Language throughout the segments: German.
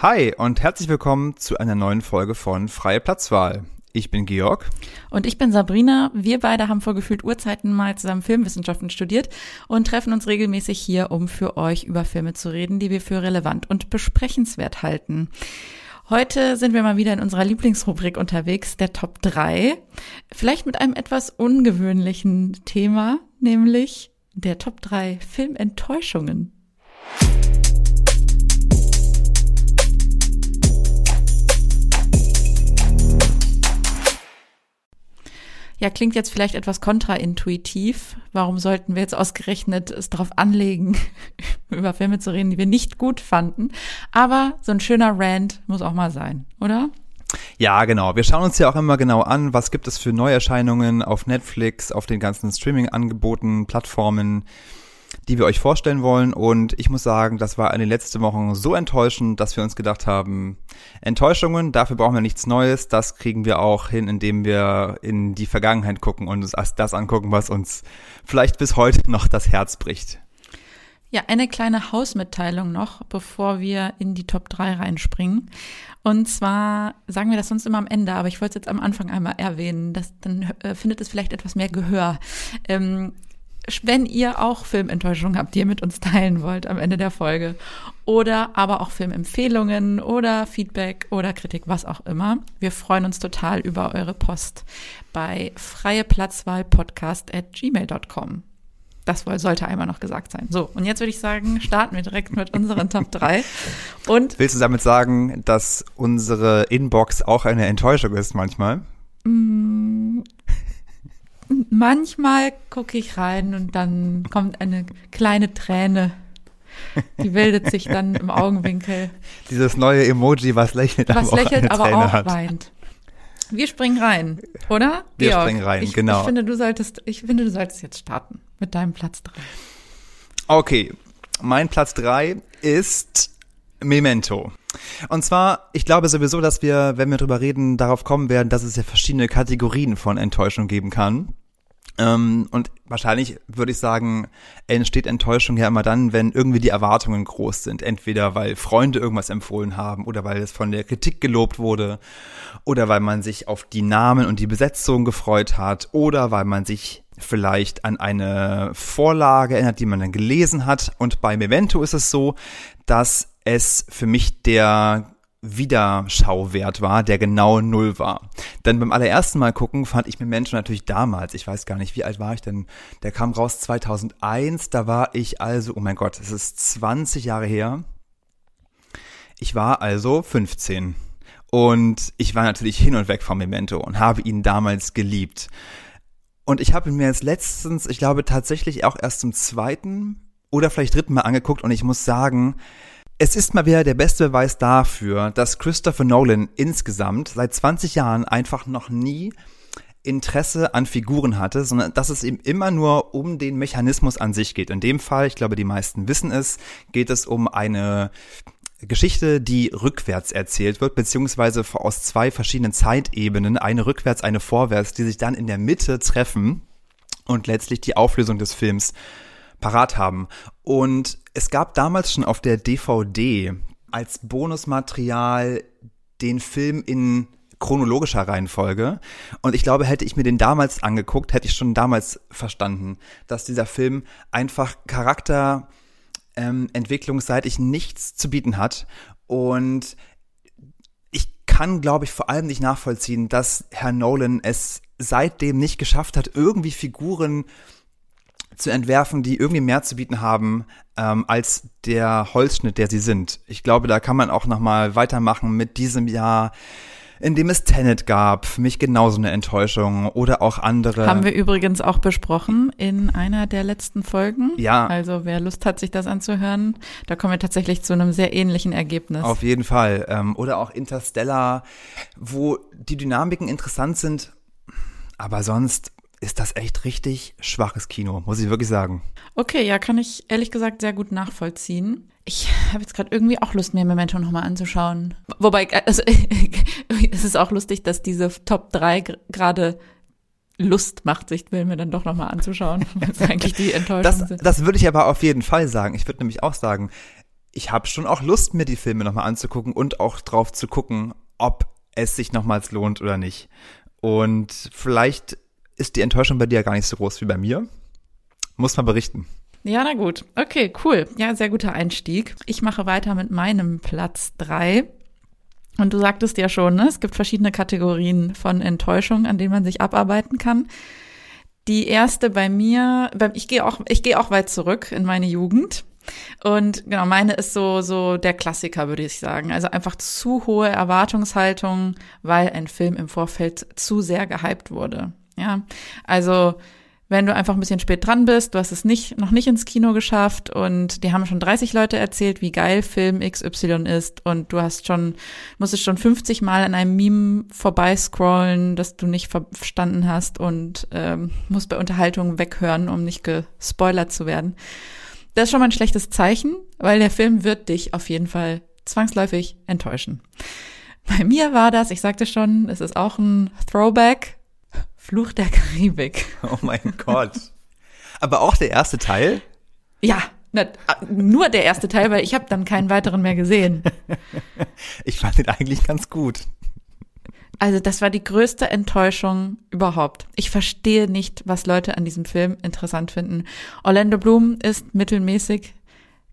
Hi und herzlich willkommen zu einer neuen Folge von Freie Platzwahl. Ich bin Georg. Und ich bin Sabrina. Wir beide haben vor gefühlt Urzeiten mal zusammen Filmwissenschaften studiert und treffen uns regelmäßig hier, um für euch über Filme zu reden, die wir für relevant und besprechenswert halten. Heute sind wir mal wieder in unserer Lieblingsrubrik unterwegs, der Top 3. Vielleicht mit einem etwas ungewöhnlichen Thema, nämlich der Top 3 Filmenttäuschungen. Ja, klingt jetzt vielleicht etwas kontraintuitiv. Warum sollten wir jetzt ausgerechnet es darauf anlegen, über Filme zu reden, die wir nicht gut fanden? Aber so ein schöner Rant muss auch mal sein, oder? Ja, genau. Wir schauen uns ja auch immer genau an, was gibt es für Neuerscheinungen auf Netflix, auf den ganzen Streaming-Angeboten, Plattformen die wir euch vorstellen wollen. Und ich muss sagen, das war in den letzten Wochen so enttäuschend, dass wir uns gedacht haben, Enttäuschungen, dafür brauchen wir nichts Neues. Das kriegen wir auch hin, indem wir in die Vergangenheit gucken und uns das angucken, was uns vielleicht bis heute noch das Herz bricht. Ja, eine kleine Hausmitteilung noch, bevor wir in die Top 3 reinspringen. Und zwar sagen wir das sonst immer am Ende, aber ich wollte es jetzt am Anfang einmal erwähnen, das, dann äh, findet es vielleicht etwas mehr Gehör. Ähm, wenn ihr auch Filmenttäuschungen habt, die ihr mit uns teilen wollt am Ende der Folge oder aber auch Filmempfehlungen oder Feedback oder Kritik, was auch immer. Wir freuen uns total über eure Post bei freieplatzwahlpodcast at gmail.com. Das sollte einmal noch gesagt sein. So, und jetzt würde ich sagen, starten wir direkt mit unseren Top 3. Und Willst du damit sagen, dass unsere Inbox auch eine Enttäuschung ist manchmal? Manchmal gucke ich rein und dann kommt eine kleine Träne. Die bildet sich dann im Augenwinkel. Dieses neue Emoji, was lächelt, was aber lächelt, auch aber auch hat. weint. Wir springen rein, oder? Wir Georg, springen rein, ich, genau. Ich finde, du solltest, ich finde, du solltest jetzt starten mit deinem Platz 3. Okay, mein Platz 3 ist Memento. Und zwar, ich glaube sowieso, dass wir, wenn wir drüber reden, darauf kommen werden, dass es ja verschiedene Kategorien von Enttäuschung geben kann. Ähm, und wahrscheinlich würde ich sagen, entsteht Enttäuschung ja immer dann, wenn irgendwie die Erwartungen groß sind. Entweder weil Freunde irgendwas empfohlen haben oder weil es von der Kritik gelobt wurde oder weil man sich auf die Namen und die Besetzung gefreut hat oder weil man sich vielleicht an eine Vorlage erinnert, die man dann gelesen hat. Und bei Memento ist es so, dass es für mich der Wiederschauwert war, der genau null war. Denn beim allerersten Mal gucken fand ich mir Menschen natürlich damals, ich weiß gar nicht, wie alt war ich denn, der kam raus 2001, da war ich also, oh mein Gott, es ist 20 Jahre her. Ich war also 15 und ich war natürlich hin und weg vom Memento und habe ihn damals geliebt. Und ich habe ihn mir jetzt letztens, ich glaube tatsächlich auch erst zum zweiten oder vielleicht dritten Mal angeguckt und ich muss sagen, es ist mal wieder der beste Beweis dafür, dass Christopher Nolan insgesamt seit 20 Jahren einfach noch nie Interesse an Figuren hatte, sondern dass es ihm immer nur um den Mechanismus an sich geht. In dem Fall, ich glaube, die meisten wissen es, geht es um eine Geschichte, die rückwärts erzählt wird, beziehungsweise aus zwei verschiedenen Zeitebenen, eine rückwärts, eine vorwärts, die sich dann in der Mitte treffen und letztlich die Auflösung des Films parat haben. Und es gab damals schon auf der DVD als Bonusmaterial den Film in chronologischer Reihenfolge. Und ich glaube, hätte ich mir den damals angeguckt, hätte ich schon damals verstanden, dass dieser Film einfach charakterentwicklungsseitig ähm, nichts zu bieten hat. Und ich kann, glaube ich, vor allem nicht nachvollziehen, dass Herr Nolan es seitdem nicht geschafft hat, irgendwie Figuren zu entwerfen, die irgendwie mehr zu bieten haben ähm, als der Holzschnitt, der sie sind. Ich glaube, da kann man auch noch mal weitermachen mit diesem Jahr, in dem es Tenet gab. Für mich genauso eine Enttäuschung oder auch andere. Haben wir übrigens auch besprochen in einer der letzten Folgen. Ja. Also wer Lust hat, sich das anzuhören, da kommen wir tatsächlich zu einem sehr ähnlichen Ergebnis. Auf jeden Fall. Ähm, oder auch Interstellar, wo die Dynamiken interessant sind, aber sonst ist das echt richtig schwaches Kino, muss ich wirklich sagen. Okay, ja, kann ich ehrlich gesagt sehr gut nachvollziehen. Ich habe jetzt gerade irgendwie auch Lust, mir Memento nochmal anzuschauen. Wobei, also, es ist auch lustig, dass diese Top 3 gerade Lust macht, sich Filme dann doch nochmal anzuschauen, es eigentlich die Enttäuschung das, sind. Das würde ich aber auf jeden Fall sagen. Ich würde nämlich auch sagen, ich habe schon auch Lust, mir die Filme nochmal anzugucken und auch drauf zu gucken, ob es sich nochmals lohnt oder nicht. Und vielleicht ist die Enttäuschung bei dir gar nicht so groß wie bei mir. Muss man berichten. Ja, na gut. Okay, cool. Ja, sehr guter Einstieg. Ich mache weiter mit meinem Platz drei. Und du sagtest ja schon, ne, es gibt verschiedene Kategorien von Enttäuschung, an denen man sich abarbeiten kann. Die erste bei mir, ich gehe auch, ich gehe auch weit zurück in meine Jugend. Und genau, meine ist so, so der Klassiker, würde ich sagen. Also einfach zu hohe Erwartungshaltung, weil ein Film im Vorfeld zu sehr gehypt wurde. Ja, also wenn du einfach ein bisschen spät dran bist, du hast es nicht, noch nicht ins Kino geschafft und die haben schon 30 Leute erzählt, wie geil Film XY ist und du hast schon, musstest schon 50 Mal an einem Meme vorbeiscrollen, das du nicht verstanden hast und ähm, musst bei Unterhaltung weghören, um nicht gespoilert zu werden. Das ist schon mal ein schlechtes Zeichen, weil der Film wird dich auf jeden Fall zwangsläufig enttäuschen. Bei mir war das, ich sagte schon, es ist auch ein Throwback, Fluch der Karibik. Oh mein Gott. Aber auch der erste Teil? Ja, na, nur der erste Teil, weil ich habe dann keinen weiteren mehr gesehen. Ich fand ihn eigentlich ganz gut. Also das war die größte Enttäuschung überhaupt. Ich verstehe nicht, was Leute an diesem Film interessant finden. Orlando Bloom ist mittelmäßig.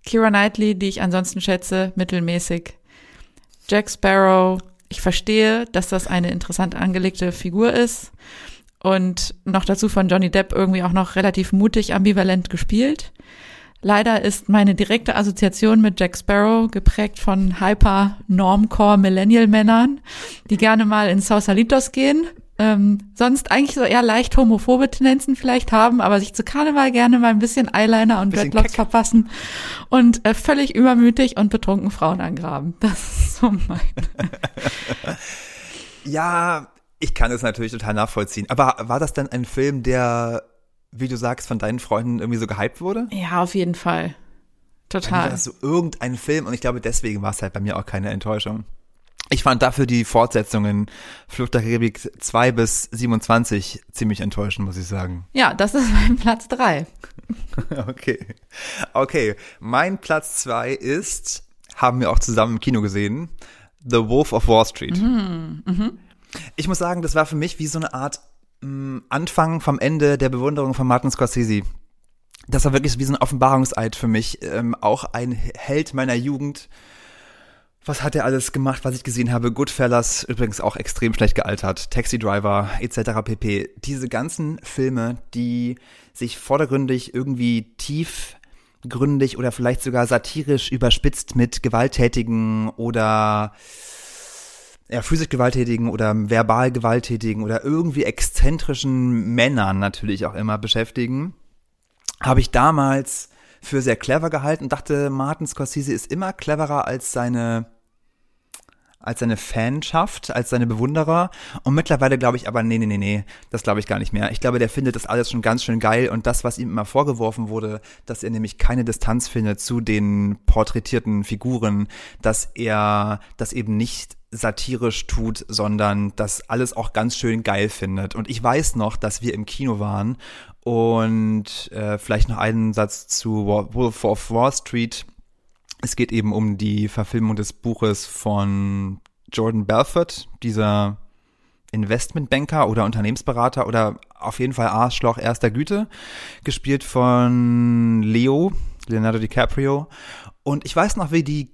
Kira Knightley, die ich ansonsten schätze, mittelmäßig. Jack Sparrow, ich verstehe, dass das eine interessant angelegte Figur ist und noch dazu von Johnny Depp irgendwie auch noch relativ mutig ambivalent gespielt. Leider ist meine direkte Assoziation mit Jack Sparrow geprägt von hyper Normcore Millennial Männern, die gerne mal in Sausalitos gehen, ähm, sonst eigentlich so eher leicht homophobe Tendenzen vielleicht haben, aber sich zu Karneval gerne mal ein bisschen Eyeliner und bisschen Dreadlocks keck. verpassen und äh, völlig übermütig und betrunken Frauen angraben. Das ist so mein. ja, ich kann es natürlich total nachvollziehen. Aber war das denn ein Film, der, wie du sagst, von deinen Freunden irgendwie so gehypt wurde? Ja, auf jeden Fall. Total. Das so irgendein Film und ich glaube, deswegen war es halt bei mir auch keine Enttäuschung. Ich fand dafür die Fortsetzungen Flucht der Karibik 2 bis 27 ziemlich enttäuschend, muss ich sagen. Ja, das ist mein Platz 3. okay. Okay, mein Platz 2 ist, haben wir auch zusammen im Kino gesehen, The Wolf of Wall Street. Mhm, mhm. Ich muss sagen, das war für mich wie so eine Art mh, mm, Anfang vom Ende der Bewunderung von Martin Scorsese. Das war wirklich wie so ein Offenbarungseid für mich. Ähm, auch ein Held meiner Jugend. Was hat er alles gemacht, was ich gesehen habe? Goodfellas, übrigens auch extrem schlecht gealtert, Taxi Driver etc. pp. Diese ganzen Filme, die sich vordergründig irgendwie tiefgründig oder vielleicht sogar satirisch überspitzt mit gewalttätigen oder ja, physisch gewalttätigen oder verbal gewalttätigen oder irgendwie exzentrischen Männern natürlich auch immer beschäftigen, habe ich damals für sehr clever gehalten und dachte, Martin Scorsese ist immer cleverer als seine als seine Fanschaft, als seine Bewunderer. Und mittlerweile glaube ich aber, nee, nee, nee, nee, das glaube ich gar nicht mehr. Ich glaube, der findet das alles schon ganz schön geil. Und das, was ihm immer vorgeworfen wurde, dass er nämlich keine Distanz findet zu den porträtierten Figuren, dass er das eben nicht satirisch tut, sondern das alles auch ganz schön geil findet. Und ich weiß noch, dass wir im Kino waren und äh, vielleicht noch einen Satz zu Wolf of Wall Street. Es geht eben um die Verfilmung des Buches von Jordan Belfort, dieser Investmentbanker oder Unternehmensberater oder auf jeden Fall Arschloch erster Güte, gespielt von Leo, Leonardo DiCaprio. Und ich weiß noch, wie die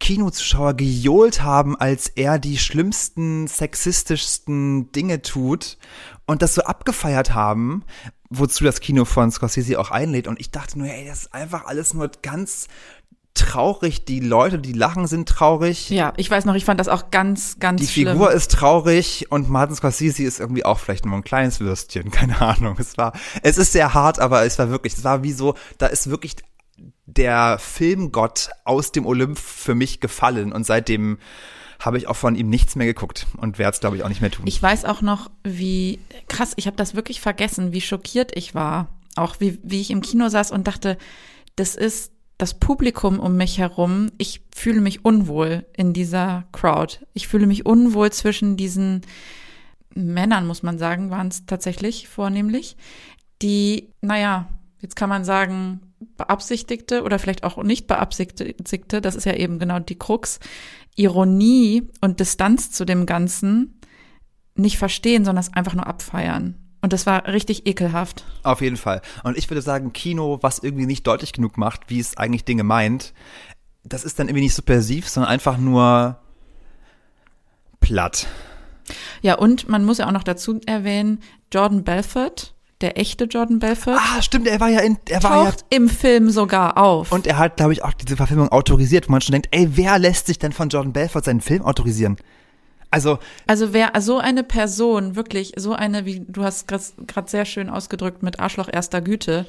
Kinozuschauer gejohlt haben, als er die schlimmsten, sexistischsten Dinge tut und das so abgefeiert haben, wozu das Kino von Scorsese auch einlädt. Und ich dachte nur, ey, das ist einfach alles nur ganz traurig. Die Leute, die lachen, sind traurig. Ja, ich weiß noch, ich fand das auch ganz, ganz Die schlimm. Figur ist traurig und Martin Scorsese ist irgendwie auch vielleicht nur ein kleines Würstchen, keine Ahnung. Es war, es ist sehr hart, aber es war wirklich, es war wie so, da ist wirklich der Filmgott aus dem Olymp für mich gefallen und seitdem habe ich auch von ihm nichts mehr geguckt und werde es, glaube ich, auch nicht mehr tun. Ich weiß auch noch, wie krass, ich habe das wirklich vergessen, wie schockiert ich war. Auch wie, wie ich im Kino saß und dachte, das ist das Publikum um mich herum. Ich fühle mich unwohl in dieser Crowd. Ich fühle mich unwohl zwischen diesen Männern, muss man sagen, waren es tatsächlich vornehmlich, die, naja, jetzt kann man sagen, beabsichtigte oder vielleicht auch nicht beabsichtigte, das ist ja eben genau die Krux, Ironie und Distanz zu dem Ganzen nicht verstehen, sondern es einfach nur abfeiern. Und das war richtig ekelhaft. Auf jeden Fall. Und ich würde sagen, Kino, was irgendwie nicht deutlich genug macht, wie es eigentlich Dinge meint, das ist dann irgendwie nicht subversiv, sondern einfach nur platt. Ja, und man muss ja auch noch dazu erwähnen, Jordan Belfort, der echte Jordan Belfort. Ah, stimmt, er war ja in, er war taucht ja im Film sogar auf. und er hat, glaube ich, auch diese Verfilmung autorisiert, wo man schon denkt, ey, wer lässt sich denn von Jordan Belfort seinen Film autorisieren? Also, Also wer so eine Person, wirklich so eine, wie du hast gerade sehr schön ausgedrückt mit Arschloch erster Güte,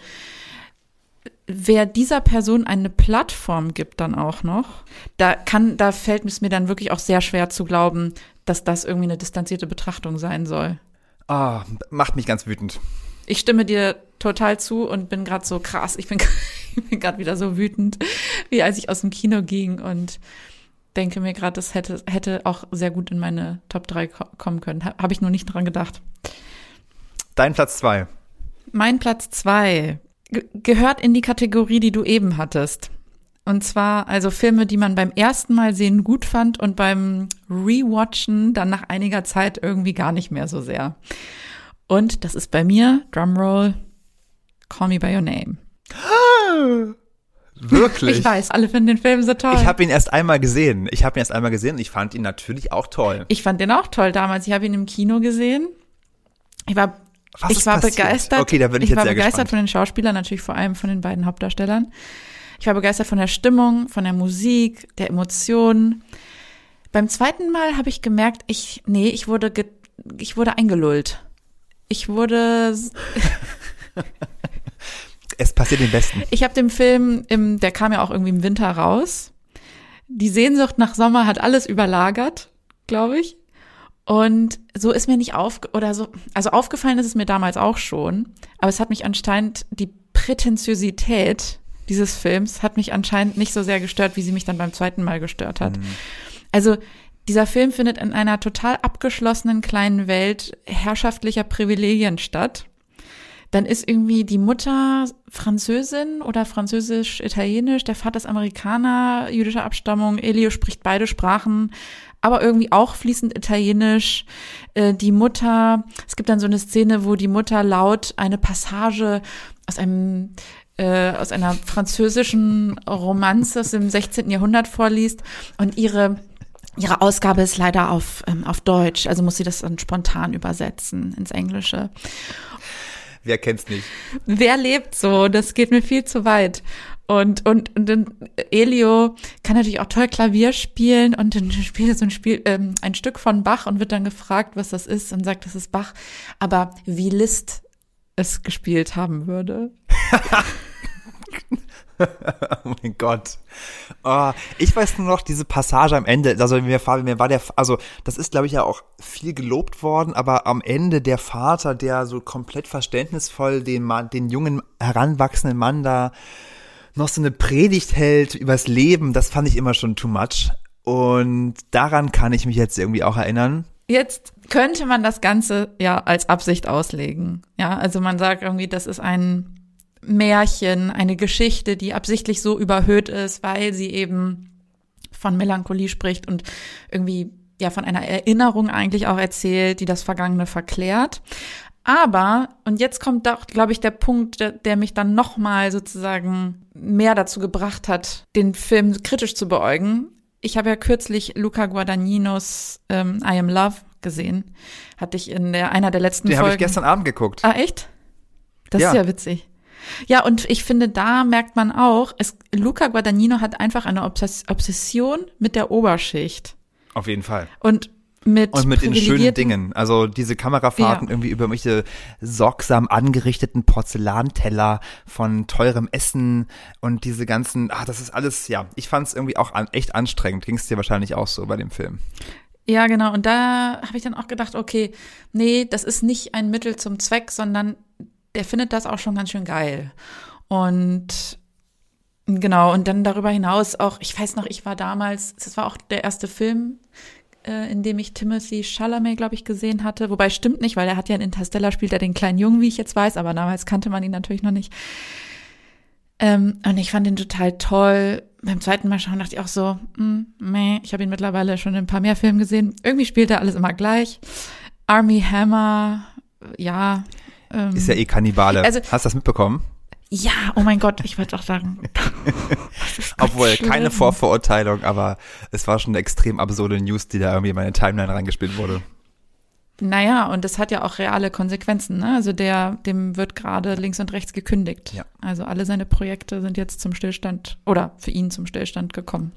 wer dieser Person eine Plattform gibt dann auch noch, da kann, da fällt es mir dann wirklich auch sehr schwer zu glauben, dass das irgendwie eine distanzierte Betrachtung sein soll. ah, macht mich ganz wütend. Ich stimme dir total zu und bin gerade so krass. Ich bin, ich bin gerade wieder so wütend, wie als ich aus dem Kino ging und denke mir gerade, das hätte, hätte auch sehr gut in meine Top 3 ko kommen können. Ha- Habe ich nur nicht dran gedacht. Dein Platz zwei. Mein Platz zwei ge gehört in die Kategorie, die du eben hattest. Und zwar also Filme, die man beim ersten Mal sehen gut fand und beim Rewatchen dann nach einiger Zeit irgendwie gar nicht mehr so sehr. Und das ist bei mir, Drumroll, Call Me By Your Name. Wirklich? Ich weiß, alle finden den Film so toll. Ich habe ihn erst einmal gesehen. Ich habe ihn erst einmal gesehen und ich fand ihn natürlich auch toll. Ich fand den auch toll damals. Ich habe ihn im Kino gesehen. Ich war, Was ich war passiert? begeistert. Okay, da bin ich, jetzt war sehr begeistert gespannt. von den Schauspielern, natürlich vor allem von den beiden Hauptdarstellern. Ich war begeistert von der Stimmung, von der Musik, der Emotionen. Beim zweiten Mal habe ich gemerkt, ich, nee, ich wurde, ich wurde eingelullt. Ich wurde, Es passiert den Besten. ich habe den Film, im, der kam ja auch irgendwie im Winter raus. Die Sehnsucht nach Sommer hat alles überlagert, glaube ich. Und so ist mir nicht auf oder so, also aufgefallen ist es mir damals auch schon, aber es hat mich anscheinend die Prätentiosität dieses Films hat mich anscheinend nicht so sehr gestört, wie sie mich dann beim zweiten Mal gestört hat. Also dieser Film findet in einer total abgeschlossenen kleinen Welt herrschaftlicher Privilegien statt. Dann ist irgendwie die Mutter Französin oder französisch-italienisch, der Vater ist Amerikaner, jüdischer Abstammung, Elio spricht beide Sprachen, aber irgendwie auch fließend Italienisch. Äh, Die Mutter, es gibt dann so eine Szene, wo die Mutter laut eine Passage aus einem äh, aus einer französischen Romanze aus dem 16. Jahrhundert vorliest und ihre Ihre Ausgabe ist leider auf, ähm, auf Deutsch, also muss sie das dann spontan übersetzen ins Englische. Wer kennt's nicht? Wer lebt so? Das geht mir viel zu weit. Und, und, und dann Elio kann natürlich auch toll Klavier spielen und dann spielt er so ein Spiel, ähm, ein Stück von Bach und wird dann gefragt, was das ist und sagt, das ist Bach. Aber wie Liszt es gespielt haben würde. oh mein Gott. Oh, ich weiß nur noch diese Passage am Ende, also mir, mir war der, also das ist glaube ich ja auch viel gelobt worden, aber am Ende der Vater, der so komplett verständnisvoll den den jungen heranwachsenden Mann da noch so eine Predigt hält übers Leben, das fand ich immer schon too much. Und daran kann ich mich jetzt irgendwie auch erinnern. Jetzt könnte man das Ganze ja als Absicht auslegen. Ja, also man sagt irgendwie, das ist ein Märchen, eine Geschichte, die absichtlich so überhöht ist, weil sie eben von Melancholie spricht und irgendwie ja von einer Erinnerung eigentlich auch erzählt, die das Vergangene verklärt. Aber, und jetzt kommt doch, glaube ich, der Punkt, der, der mich dann nochmal sozusagen mehr dazu gebracht hat, den Film kritisch zu beäugen. Ich habe ja kürzlich Luca Guadagninos ähm, I Am Love gesehen. Hatte ich in der, einer der letzten Den habe Folgen. ich gestern Abend geguckt. Ah, echt? Das Ja. ist ja witzig. Ja, und ich finde, da merkt man auch, es, Luca Guadagnino hat einfach eine Obsess Obsession mit der Oberschicht. Auf jeden Fall. Und mit, Und mit den schönen Dingen. Also diese Kamerafahrten Ja. irgendwie über welche sorgsam angerichteten Porzellanteller von teurem Essen und diese ganzen, ah, das ist alles, ja, ich fand es irgendwie auch an, echt anstrengend. Ging es dir wahrscheinlich auch so bei dem Film. Ja, genau. Und da habe ich dann auch gedacht, okay, nee, das ist nicht ein Mittel zum Zweck, sondern der findet das auch schon ganz schön geil. Und genau, und dann darüber hinaus auch, ich weiß noch, ich war damals, das war auch der erste Film, äh, in dem ich Timothy Chalamet, glaube ich, gesehen hatte. Wobei stimmt nicht, weil er hat ja in Interstellar spielt er den kleinen Jungen, wie ich jetzt weiß, aber damals kannte man ihn natürlich noch nicht. Ähm, und ich fand ihn total toll. Beim zweiten Mal schauen dachte ich auch so, mm, meh, ich habe ihn mittlerweile schon in ein paar mehr Filmen gesehen. Irgendwie spielt er alles immer gleich. Army Hammer, ja. Ähm, ist ja eh Kannibale. Also, Hast du das mitbekommen? Ja, oh mein Gott, ich wollte auch sagen. Obwohl, schlimm. keine Vorverurteilung, aber es war schon eine extrem absurde News, die da irgendwie in meine Timeline reingespielt wurde. Naja, und das hat ja auch reale Konsequenzen. Ne? Also der, dem wird gerade links und rechts gekündigt. Ja. Also alle seine Projekte sind jetzt zum Stillstand oder für ihn zum Stillstand gekommen.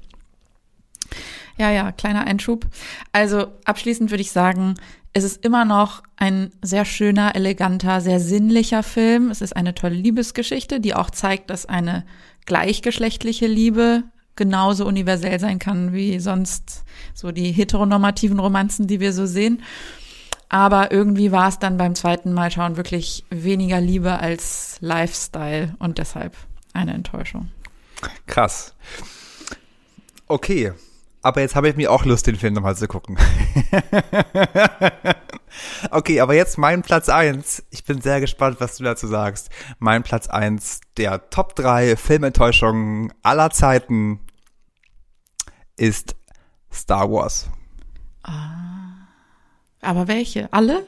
Ja, ja, kleiner Einschub. Also abschließend würde ich sagen, es ist immer noch ein sehr schöner, eleganter, sehr sinnlicher Film. Es ist eine tolle Liebesgeschichte, die auch zeigt, dass eine gleichgeschlechtliche Liebe genauso universell sein kann wie sonst so die heteronormativen Romanzen, die wir so sehen. Aber irgendwie war es dann beim zweiten Mal schauen wirklich weniger Liebe als Lifestyle und deshalb eine Enttäuschung. Krass. Okay, aber jetzt habe ich mir auch Lust, den Film nochmal zu gucken. okay, aber jetzt mein Platz eins. Ich bin sehr gespannt, was du dazu sagst. Mein Platz eins der Top 3 Filmenttäuschungen aller Zeiten ist Star Wars. Ah. Aber welche? Alle?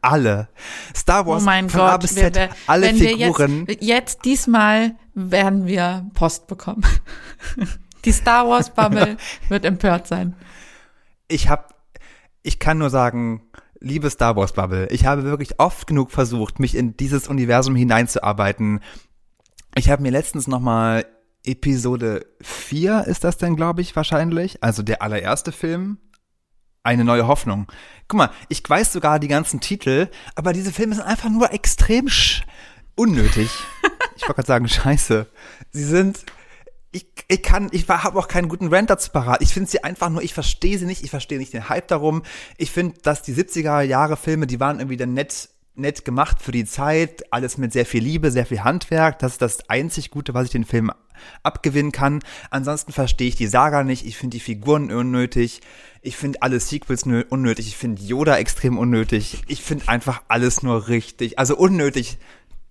Alle. Star Wars oh mein von Gott, A bis Z, wir, alle wenn Figuren. Wir jetzt, jetzt diesmal werden wir Post bekommen. Die Star Wars Bubble wird empört sein. Ich habe, ich kann nur sagen, liebe Star Wars Bubble, ich habe wirklich oft genug versucht, mich in dieses Universum hineinzuarbeiten. Ich habe mir letztens noch mal Episode 4 ist das denn, glaube ich, wahrscheinlich, also der allererste Film, eine neue Hoffnung. Guck mal, ich weiß sogar die ganzen Titel, aber diese Filme sind einfach nur extrem unnötig. ich wollte gerade sagen, scheiße. Sie sind ich, ich kann, ich habe auch keinen guten Rant dazu parat. Ich finde sie einfach nur, ich verstehe sie nicht, ich verstehe nicht den Hype darum. Ich finde, dass die 70er Jahre Filme, die waren irgendwie dann nett, nett gemacht für die Zeit, alles mit sehr viel Liebe, sehr viel Handwerk. Das ist das einzig Gute, was ich den Film abgewinnen kann. Ansonsten verstehe ich die Saga nicht. Ich finde die Figuren unnötig. Ich finde alle Sequels unnötig. Ich finde Yoda extrem unnötig. Ich finde einfach alles nur richtig. Also unnötig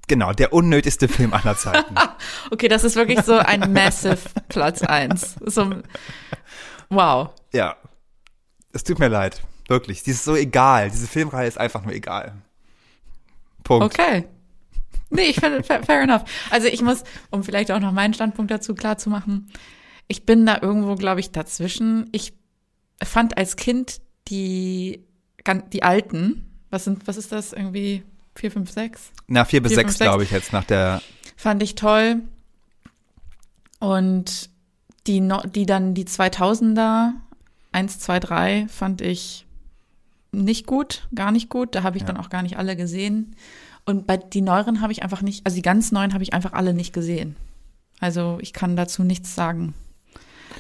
Genau, der unnötigste Film aller Zeiten. okay, das ist wirklich so ein massive Platz eins. So, wow. Ja. Es tut mir leid. Wirklich. Die ist so egal. Diese Filmreihe ist einfach nur egal. Punkt. Okay. Nee, ich finde, fair, fair enough. Also ich muss, um vielleicht auch noch meinen Standpunkt dazu klar zu machen, ich bin da irgendwo, glaube ich, dazwischen. Ich fand als Kind die, die alten, was sind, was ist das irgendwie? Vier, fünf, sechs? Na, vier bis vier, sechs, glaube ich, jetzt nach der. Fand ich toll. Und die, die dann die 2000er, eins, zwei, drei, fand ich nicht gut, gar nicht gut. Da habe ich ja. dann auch gar nicht alle gesehen. Und bei die neueren habe ich einfach nicht, also die ganz neuen habe ich einfach alle nicht gesehen. Also ich kann dazu nichts sagen.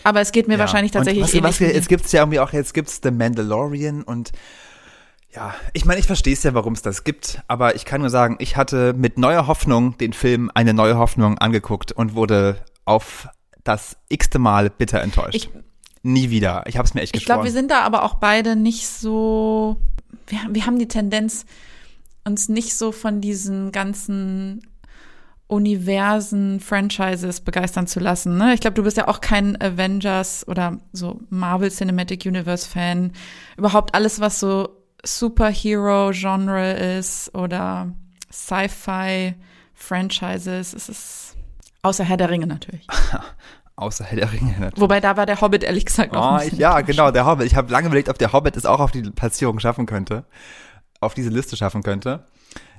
Aber es geht mir ja. wahrscheinlich tatsächlich und was, was, Jetzt gibt's ja irgendwie auch, jetzt gibt's The Mandalorian und ja, ich meine, ich verstehe es ja, warum es das gibt, aber ich kann nur sagen, ich hatte mit neuer Hoffnung den Film Eine neue Hoffnung angeguckt und wurde auf das x-te Mal bitter enttäuscht. Ich, Nie wieder. Ich habe es mir echt Ich glaube, wir sind da aber auch beide nicht so. Wir, wir haben die Tendenz, uns nicht so von diesen ganzen Universen, Franchises begeistern zu lassen. Ne? Ich glaube, du bist ja auch kein Avengers oder so Marvel Cinematic Universe Fan. Überhaupt alles, was so Superhero-Genre ist oder Sci-Fi-Franchises. Es ist außer Herr der Ringe natürlich. außer Herr der Ringe natürlich. Wobei da war der Hobbit ehrlich gesagt auch. Oh, ich, ja, genau, der Hobbit. Ich habe lange überlegt, ob der Hobbit es auch auf die Platzierung schaffen könnte, auf diese Liste schaffen könnte.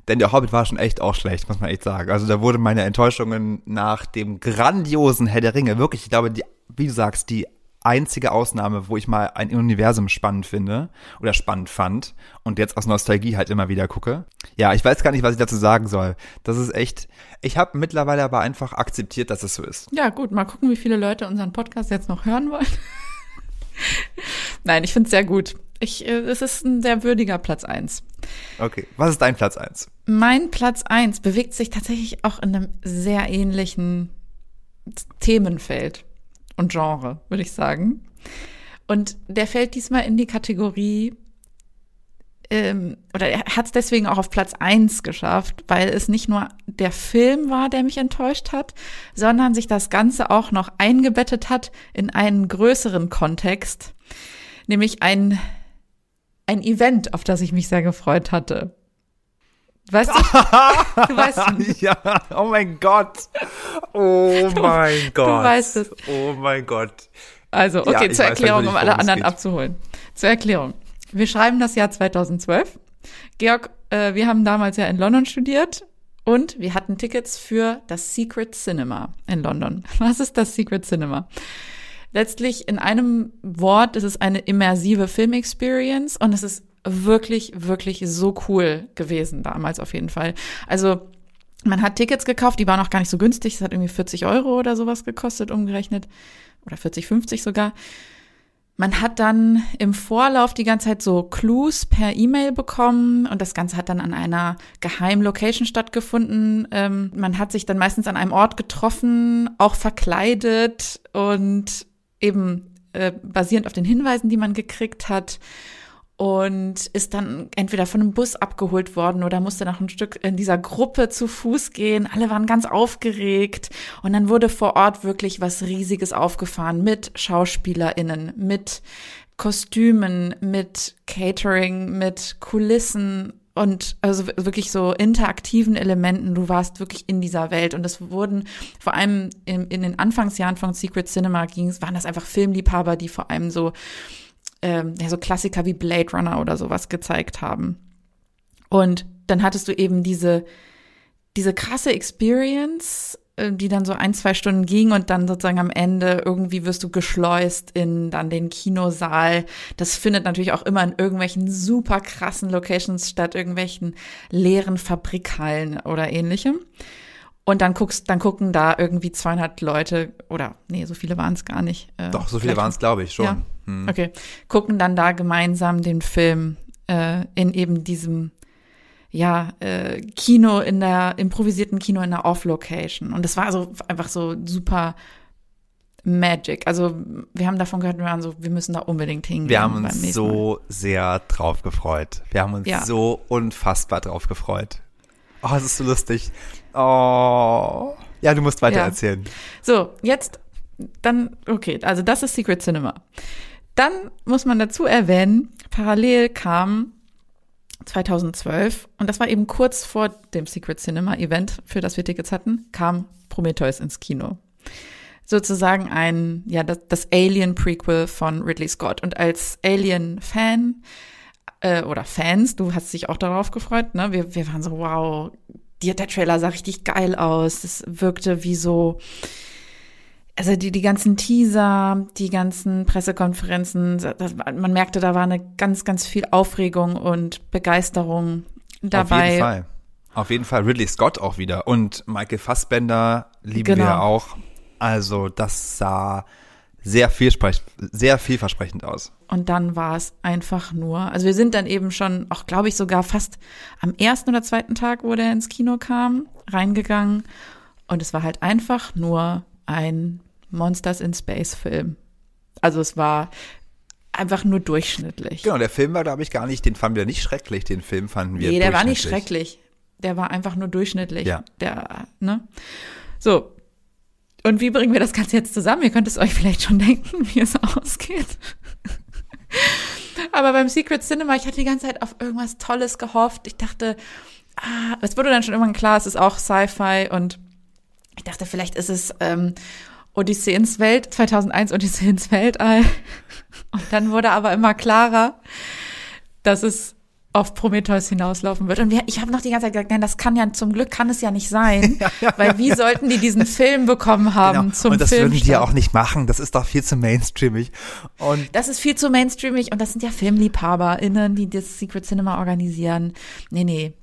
Denn der Hobbit war schon echt auch schlecht, muss man echt sagen. Also da wurde meine Enttäuschungen nach dem grandiosen Herr der Ringe wirklich, ich glaube, die, wie du sagst, die einzige Ausnahme, wo ich mal ein Universum spannend finde oder spannend fand und jetzt aus Nostalgie halt immer wieder gucke. Ja, ich weiß gar nicht, was ich dazu sagen soll. Das ist echt. Ich habe mittlerweile aber einfach akzeptiert, dass es so ist. Ja, gut, mal gucken, wie viele Leute unseren Podcast jetzt noch hören wollen. Nein, ich finde es sehr gut. Ich, äh, es ist ein sehr würdiger Platz eins. Okay, was ist dein Platz eins? Mein Platz eins bewegt sich tatsächlich auch in einem sehr ähnlichen Themenfeld und Genre, würde ich sagen. Und der fällt diesmal in die Kategorie ähm, oder er hat es deswegen auch auf Platz eins geschafft, weil es nicht nur der Film war, der mich enttäuscht hat, sondern sich das Ganze auch noch eingebettet hat in einen größeren Kontext, nämlich ein, ein Event, auf das ich mich sehr gefreut hatte. Weißt du? du weißt ja, oh mein Gott. Oh mein Gott. Du weißt es. Oh mein Gott. Also, okay, Ja, zur weiß Erklärung, natürlich, um alle es anderen geht. abzuholen. Zur Erklärung. Wir schreiben das Jahr 2012. Georg, äh, wir haben damals ja in London studiert und wir hatten Tickets für das Secret Cinema in London. Was ist das Secret Cinema? Letztlich in einem Wort ist es eine immersive Filmexperience und es ist wirklich, wirklich so cool gewesen damals auf jeden Fall. Also man hat Tickets gekauft, die waren auch gar nicht so günstig. Es hat irgendwie 40 Euro oder sowas gekostet, umgerechnet. Oder 40, 50 sogar. Man hat dann im Vorlauf die ganze Zeit so Clues per E-Mail bekommen und das Ganze hat dann an einer geheimen Location stattgefunden. Ähm, man hat sich dann meistens an einem Ort getroffen, auch verkleidet und eben äh, basierend auf den Hinweisen, die man gekriegt hat und ist dann entweder von einem Bus abgeholt worden oder musste noch ein Stück in dieser Gruppe zu Fuß gehen. Alle waren ganz aufgeregt und dann wurde vor Ort wirklich was Riesiges aufgefahren mit SchauspielerInnen, mit Kostümen, mit Catering, mit Kulissen und also wirklich so interaktiven Elementen. Du warst wirklich in dieser Welt und es wurden vor allem in, in den Anfangsjahren von Secret Cinema ging, waren das einfach Filmliebhaber, die vor allem so ähm, ja, so Klassiker wie Blade Runner oder sowas gezeigt haben. Und dann hattest du eben diese, diese krasse Experience, äh, die dann so ein, zwei Stunden ging und dann sozusagen am Ende irgendwie wirst du geschleust in dann den Kinosaal. Das findet natürlich auch immer in irgendwelchen super krassen Locations statt, irgendwelchen leeren Fabrikhallen oder ähnlichem. Und dann guckst, dann gucken da irgendwie 200 Leute oder nee, so viele waren es gar nicht. äh, Doch, so viele waren es, glaube ich, schon. Ja. Hm. Okay, gucken dann da gemeinsam den Film äh, in eben diesem ja äh, Kino in der improvisierten Kino in der Off-Location und das war so einfach so super Magic. Also wir haben davon gehört, wir waren so, wir müssen da unbedingt hingehen. Wir haben uns nächsten Mal. so sehr drauf gefreut. Wir haben uns Ja. so unfassbar drauf gefreut. Oh, es ist so lustig. Oh. Ja, du musst weiter Ja. erzählen. So, jetzt, dann, okay, also das ist Secret Cinema. Dann muss man dazu erwähnen, parallel kam 2012, und das war eben kurz vor dem Secret Cinema Event, für das wir Tickets hatten, kam Prometheus ins Kino. Sozusagen ein, ja, das, das Alien-Prequel von Ridley Scott. Und als Alien-Fan, äh, oder Fans, du hast dich auch darauf gefreut, ne? Wir, wir waren so, wow, die, der Trailer sah richtig geil aus. Das wirkte wie so, also die, die ganzen Teaser, die ganzen Pressekonferenzen, das, man merkte, da war eine ganz, ganz viel Aufregung und Begeisterung dabei. Auf jeden Fall. Auf jeden Fall Ridley Scott auch wieder. Und Michael Fassbender lieben Genau. wir auch. Also das sah sehr, sehr vielversprechend aus. Und dann war es einfach nur, also wir sind dann eben schon, auch glaube ich sogar fast am ersten oder zweiten Tag, wo der ins Kino kam, reingegangen. Und es war halt einfach nur ein Monsters in Space Film. Also es war einfach nur durchschnittlich. Genau, der Film war, glaube ich, gar nicht, den fanden wir nicht schrecklich, den Film fanden wir Nee, der war nicht schrecklich. Der war einfach nur durchschnittlich. Ja. Der, ne? So. Und wie bringen wir das Ganze jetzt zusammen? Ihr könnt es euch vielleicht schon denken, wie es ausgeht. Aber beim Secret Cinema, ich hatte die ganze Zeit auf irgendwas Tolles gehofft. Ich dachte, ah, es wurde dann schon irgendwann klar, es ist auch Sci-Fi und ich dachte, vielleicht ist es ähm, Odyssee ins Welt, 2001 Odyssee ins Weltall. Und dann wurde aber immer klarer, dass es auf Prometheus hinauslaufen wird. Und wir, ich habe noch die ganze Zeit gesagt, nein, das kann ja, zum Glück kann es ja nicht sein, weil wie sollten die diesen Film bekommen haben Genau. zum und das Film? würden die ja auch nicht machen. Das ist doch viel zu mainstreamig. Und Das ist viel zu mainstreamig und das sind ja FilmliebhaberInnen, die das Secret Cinema organisieren. Nee, nee.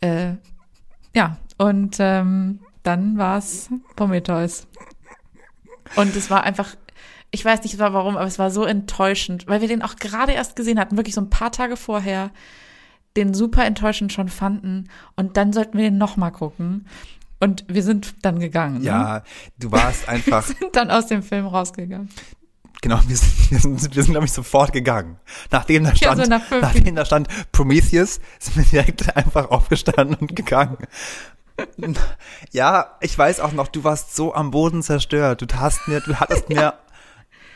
Äh, ja, und ähm, dann war es Prometheus. Und es war einfach, ich weiß nicht warum, aber es war so enttäuschend, weil wir den auch gerade erst gesehen hatten, wirklich so ein paar Tage vorher, den super enttäuschend schon fanden. Und dann sollten wir den nochmal gucken. Und wir sind dann gegangen. Ne? ja, du warst einfach Sind dann aus dem Film rausgegangen. Genau, wir sind, wir sind, wir sind glaube ich, sofort gegangen. Nachdem da Ja, stand, so nach nachdem da stand Prometheus, sind wir direkt einfach aufgestanden und gegangen. Ja, ich weiß auch noch, du warst so am Boden zerstört. Du hast mir, du hattest mir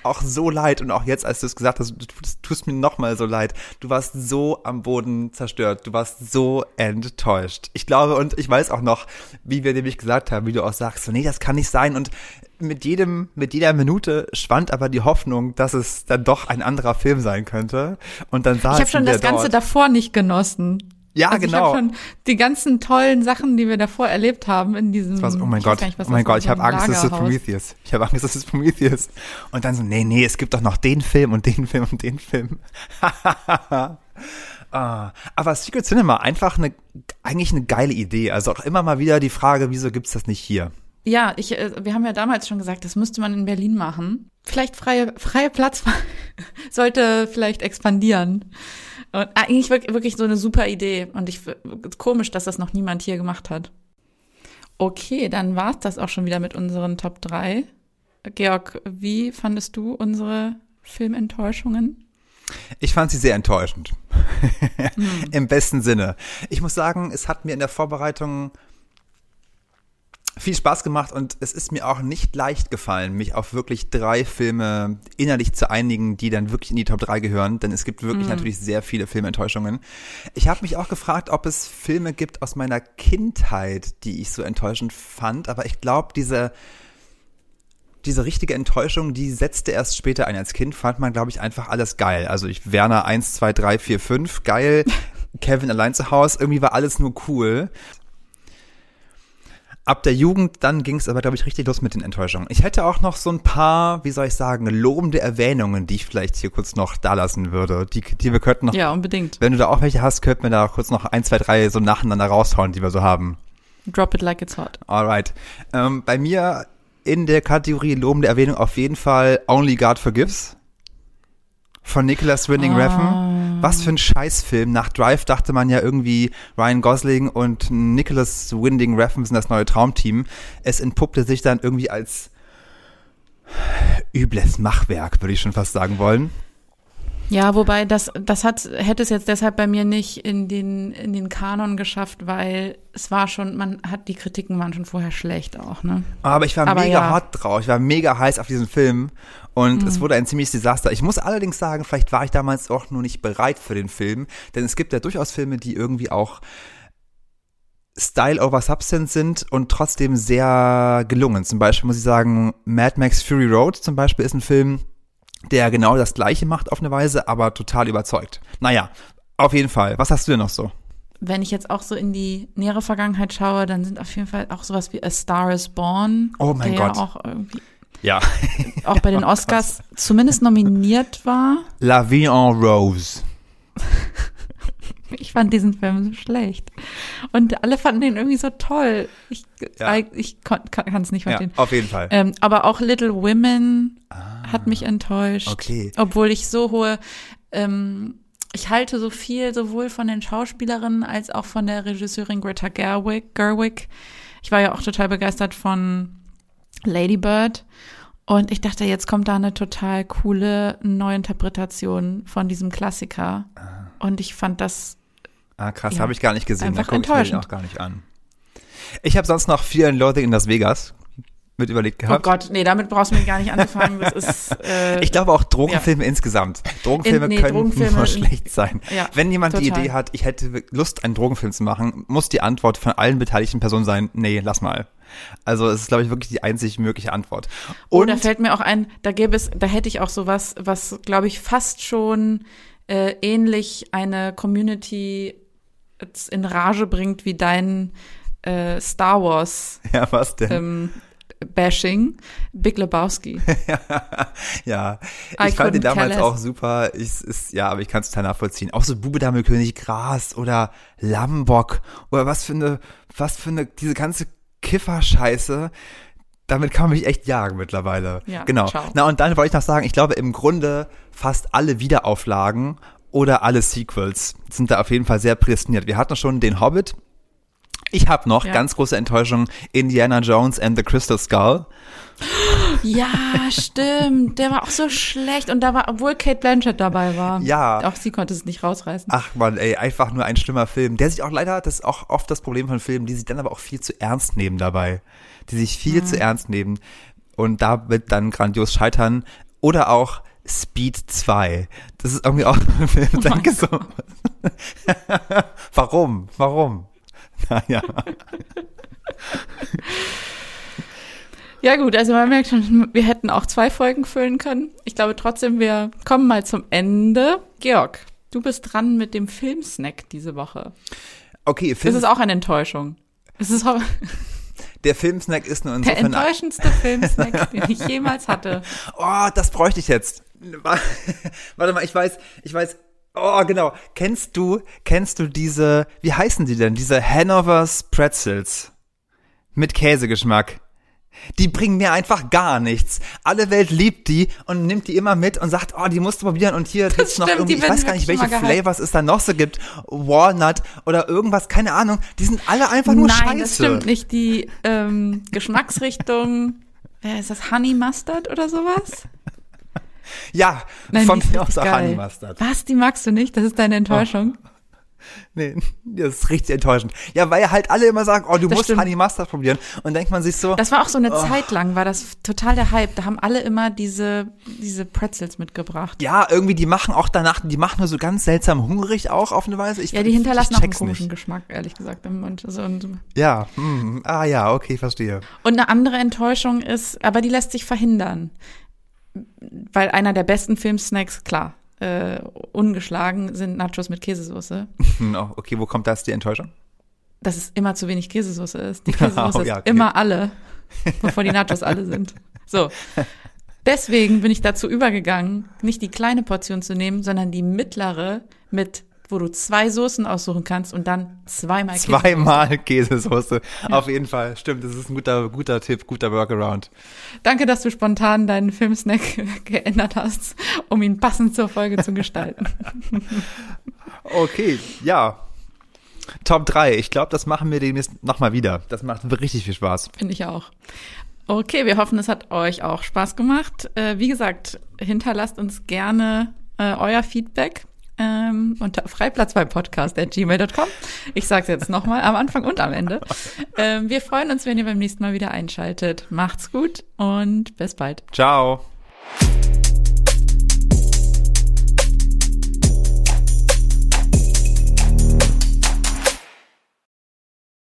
auch so leid und auch jetzt, als du es gesagt hast, du tust, mir noch mal so leid. Du warst so am Boden zerstört. Du warst so enttäuscht. Ich glaube und ich weiß auch noch, wie wir nämlich gesagt haben, wie du auch sagst, so, nee, das kann nicht sein und mit jedem, mit jeder Minute schwand aber die Hoffnung, dass es dann doch ein anderer Film sein könnte. Und dann saßen Ich habe schon das Ganze dort. davor nicht genossen. Ja, also Ich genau. habe schon die ganzen tollen Sachen, die wir davor erlebt haben in diesem. Das war so, oh mein ich Gott, nicht, was oh mein das Gott, ich habe Angst, es ist. Prometheus. Ich habe Angst, es ist Prometheus. Und dann so, nee, nee, es gibt doch noch den Film und den Film und den Film. ah, aber Secret Cinema, einfach eine, eigentlich eine geile Idee. Also auch immer mal wieder die Frage, wieso gibt's das nicht hier? Ja, ich, äh, wir haben ja damals schon gesagt, das müsste man in Berlin machen. Vielleicht freie, freie Platz sollte vielleicht expandieren. Und eigentlich wirklich, so eine super Idee. Und ich komisch, dass das noch niemand hier gemacht hat. Okay, dann war's das auch schon wieder mit unseren Top 3. Georg, wie fandest du unsere Filmenttäuschungen? Ich fand sie sehr enttäuschend. Im besten Sinne. Ich muss sagen, es hat mir in der Vorbereitung viel Spaß gemacht und es ist mir auch nicht leicht gefallen, mich auf wirklich drei Filme innerlich zu einigen, die dann wirklich in die Top 3 gehören, denn es gibt wirklich natürlich sehr viele Filmenttäuschungen. Ich habe mich auch gefragt, ob es Filme gibt aus meiner Kindheit, die ich so enttäuschend fand, aber ich glaube, diese diese richtige Enttäuschung, die setzte erst später ein. Als Kind fand man, glaube ich, einfach alles geil. Also ich, Werner 1, 2, 3, 4, 5, geil. Kevin allein zu Hause, irgendwie war alles nur cool. Ab der Jugend, dann ging es aber, glaube ich, richtig los mit den Enttäuschungen. Ich hätte auch noch so ein paar, wie soll ich sagen, lobende Erwähnungen, die ich vielleicht hier kurz noch da lassen würde. Die, die wir könnten noch, Ja, unbedingt. wenn du da auch welche hast, könnten wir da kurz noch ein, zwei, drei so nacheinander raushauen, die wir so haben. Drop it like it's hot. Alright. Ähm, bei mir in der Kategorie lobende Erwähnung auf jeden Fall Only God Forgives von Nicholas Winding Ah. Refn. Was für ein Scheißfilm. Nach Drive dachte man ja irgendwie, Ryan Gosling und Nicholas Winding Refn sind das neue Traumteam. Es entpuppte sich dann irgendwie als übles Machwerk, würde ich schon fast sagen wollen. Ja, wobei das, das hat, hätte es jetzt deshalb bei mir nicht in den, in den Kanon geschafft, weil es war schon, man hat, die Kritiken waren schon vorher schlecht auch, ne? Aber ich war Aber mega ja. hot drauf. Ich war mega heiß auf diesen Film. Und Mhm. es wurde ein ziemliches Desaster. Ich muss allerdings sagen, vielleicht war ich damals auch nur nicht bereit für den Film. Denn es gibt ja durchaus Filme, die irgendwie auch Style over Substance sind und trotzdem sehr gelungen. Zum Beispiel muss ich sagen, Mad Max Fury Road zum Beispiel ist ein Film, der genau das Gleiche macht auf eine Weise, aber total überzeugt. Naja, auf jeden Fall. Was hast du denn noch so? Wenn ich jetzt auch so in die nähere Vergangenheit schaue, dann sind auf jeden Fall auch sowas wie A Star is Born. Oh mein der Gott. Ja auch irgendwie, Ja. auch bei den Oscars zumindest nominiert war. La Vie en Rose. Ich fand diesen Film so schlecht. Und alle fanden den irgendwie so toll. Ich, Ja. ich kann es nicht Ja, verstehen. auf jeden Fall. Ähm, aber auch Little Women hat mich enttäuscht. Ah, okay. Obwohl ich so hohe, ähm, ich halte so viel sowohl von den Schauspielerinnen als auch von der Regisseurin Greta Gerwig. Gerwig. Ich war ja auch total begeistert von Lady Bird. Und ich dachte, jetzt kommt da eine total coole Neuinterpretation von diesem Klassiker. Und ich fand das, Ah, krass, Ja. habe ich gar nicht gesehen. Da Einfach ich den enttäuschend. auch gar nicht an. Ich habe sonst noch Fear and Loathing in Las Vegas mit überlegt oh gehabt. Gott, nee, damit brauchst du mir gar nicht anzufangen. Das ist, äh, ich glaube auch Drogenfilme insgesamt. Drogenfilme In- nee, können Drogenfilme nur in- schlecht sein. Ja, Wenn jemand die total. Idee hat, ich hätte Lust, einen Drogenfilm zu machen, muss die Antwort von allen beteiligten Personen sein, nee, lass mal. Also es ist, glaube ich, wirklich die einzig mögliche Antwort. Oh, Und da fällt mir auch ein, da gäbe es, da hätte ich auch sowas, was, glaube ich, fast schon äh, ähnlich eine Community in Rage bringt wie dein äh, Star Wars ja, was denn? ähm, Bashing, Big Lebowski. ja, I ich fand den damals auch super. Ich, ist, ja, aber ich kann es total nachvollziehen. Auch so Bube Dame König Gras oder Lambock oder was für eine, was für eine, diese ganze Kiffer-Scheiße. Damit kann man mich echt jagen mittlerweile. Ja, genau. ciao. Na und dann wollte ich noch sagen, ich glaube im Grunde fast alle Wiederauflagen oder alle Sequels sind da auf jeden Fall sehr prädestiniert. Wir hatten schon den Hobbit Ich habe noch Ja. ganz große Enttäuschung Indiana Jones and the Crystal Skull. Ja, stimmt. Der war auch so schlecht. Und da war, obwohl Kate Blanchett dabei war. Ja. Auch sie konnte es nicht rausreißen. Ach man, ey, einfach nur ein schlimmer Film. Der sich auch leider, das ist auch oft das Problem von Filmen, die sich dann aber auch viel zu ernst nehmen dabei. Die sich viel Mhm. zu ernst nehmen und damit dann grandios scheitern. Oder auch Speed 2. Das ist irgendwie auch ein Film, Oh danke so. Warum? Warum? Naja. Ja gut, also man merkt schon, wir hätten auch zwei Folgen füllen können. Ich glaube trotzdem, wir kommen mal zum Ende. Georg, du bist dran mit dem Filmsnack diese Woche. Okay, Das Film, ist auch eine Enttäuschung. Es ist auch der Filmsnack ist nur der insofern enttäuschendste Filmsnack, den ich jemals hatte. Oh, das bräuchte ich jetzt. Wa- Warte mal, ich weiß, ich weiß. Oh, genau. Kennst du, kennst du diese, wie heißen die denn? Diese Hanover's Pretzels. Mit Käsegeschmack. Die bringen mir einfach gar nichts. Alle Welt liebt die und nimmt die immer mit und sagt, oh, die musst du probieren und hier gibt's noch irgendwie, ich weiß gar nicht, welche. Flavors es da noch so gibt. Walnut oder irgendwas, keine Ahnung. Die sind alle einfach nur Nein, scheiße. das stimmt nicht. Die ähm, Geschmacksrichtung, äh, ist das Honey Mustard oder sowas? Ja, Nein, von mir aus auch. Honey Mustard. Was, die magst du nicht? Das ist deine Enttäuschung? Nee, das ist richtig enttäuschend. Ja, weil halt alle immer sagen, oh, du Das musst stimmt. Honey Mustard probieren. Und denkt man sich so, Das war auch so eine Oh. Zeit lang, war das total der Hype. Da haben alle immer diese, diese Pretzels mitgebracht. ja, irgendwie, die machen auch danach, die machen nur so ganz seltsam hungrig auch auf eine Weise. Ich, Ja, die hinterlassen ich auch einen komischen nicht. Geschmack, ehrlich gesagt, im Mund. So, und, Ja, hm, ah ja, okay, verstehe. und eine andere Enttäuschung ist, aber die lässt sich verhindern. Weil einer der besten Filmsnacks, klar, äh, ungeschlagen sind Nachos mit Käsesoße. Oh, okay, wo kommt das, die Enttäuschung? Dass es immer zu wenig Käsesoße ist. Die Käsesoße Oh, ja, ist okay. immer alle, bevor die Nachos alle sind. So. Deswegen bin ich dazu übergegangen, nicht die kleine Portion zu nehmen, sondern die mittlere mit, wo du zwei Soßen aussuchen kannst und dann zweimal Käsesoße. Zweimal Käsesoße. Auf jeden Fall. Stimmt, das ist ein guter, guter Tipp, guter Workaround. Danke, dass du spontan deinen Filmsnack geändert hast, um ihn passend zur Folge zu gestalten. Okay, ja. Top 3. Ich glaube, das machen wir demnächst nochmal wieder. Das macht richtig viel Spaß. Finde ich auch. Okay, wir hoffen, es hat euch auch Spaß gemacht. Äh, wie gesagt, hinterlasst uns gerne äh, euer Feedback ähm, unter freiplatz. Ich sage es jetzt nochmal am Anfang und am Ende. Ähm, wir freuen uns, wenn ihr beim nächsten Mal wieder einschaltet. Macht's gut und bis bald. Ciao.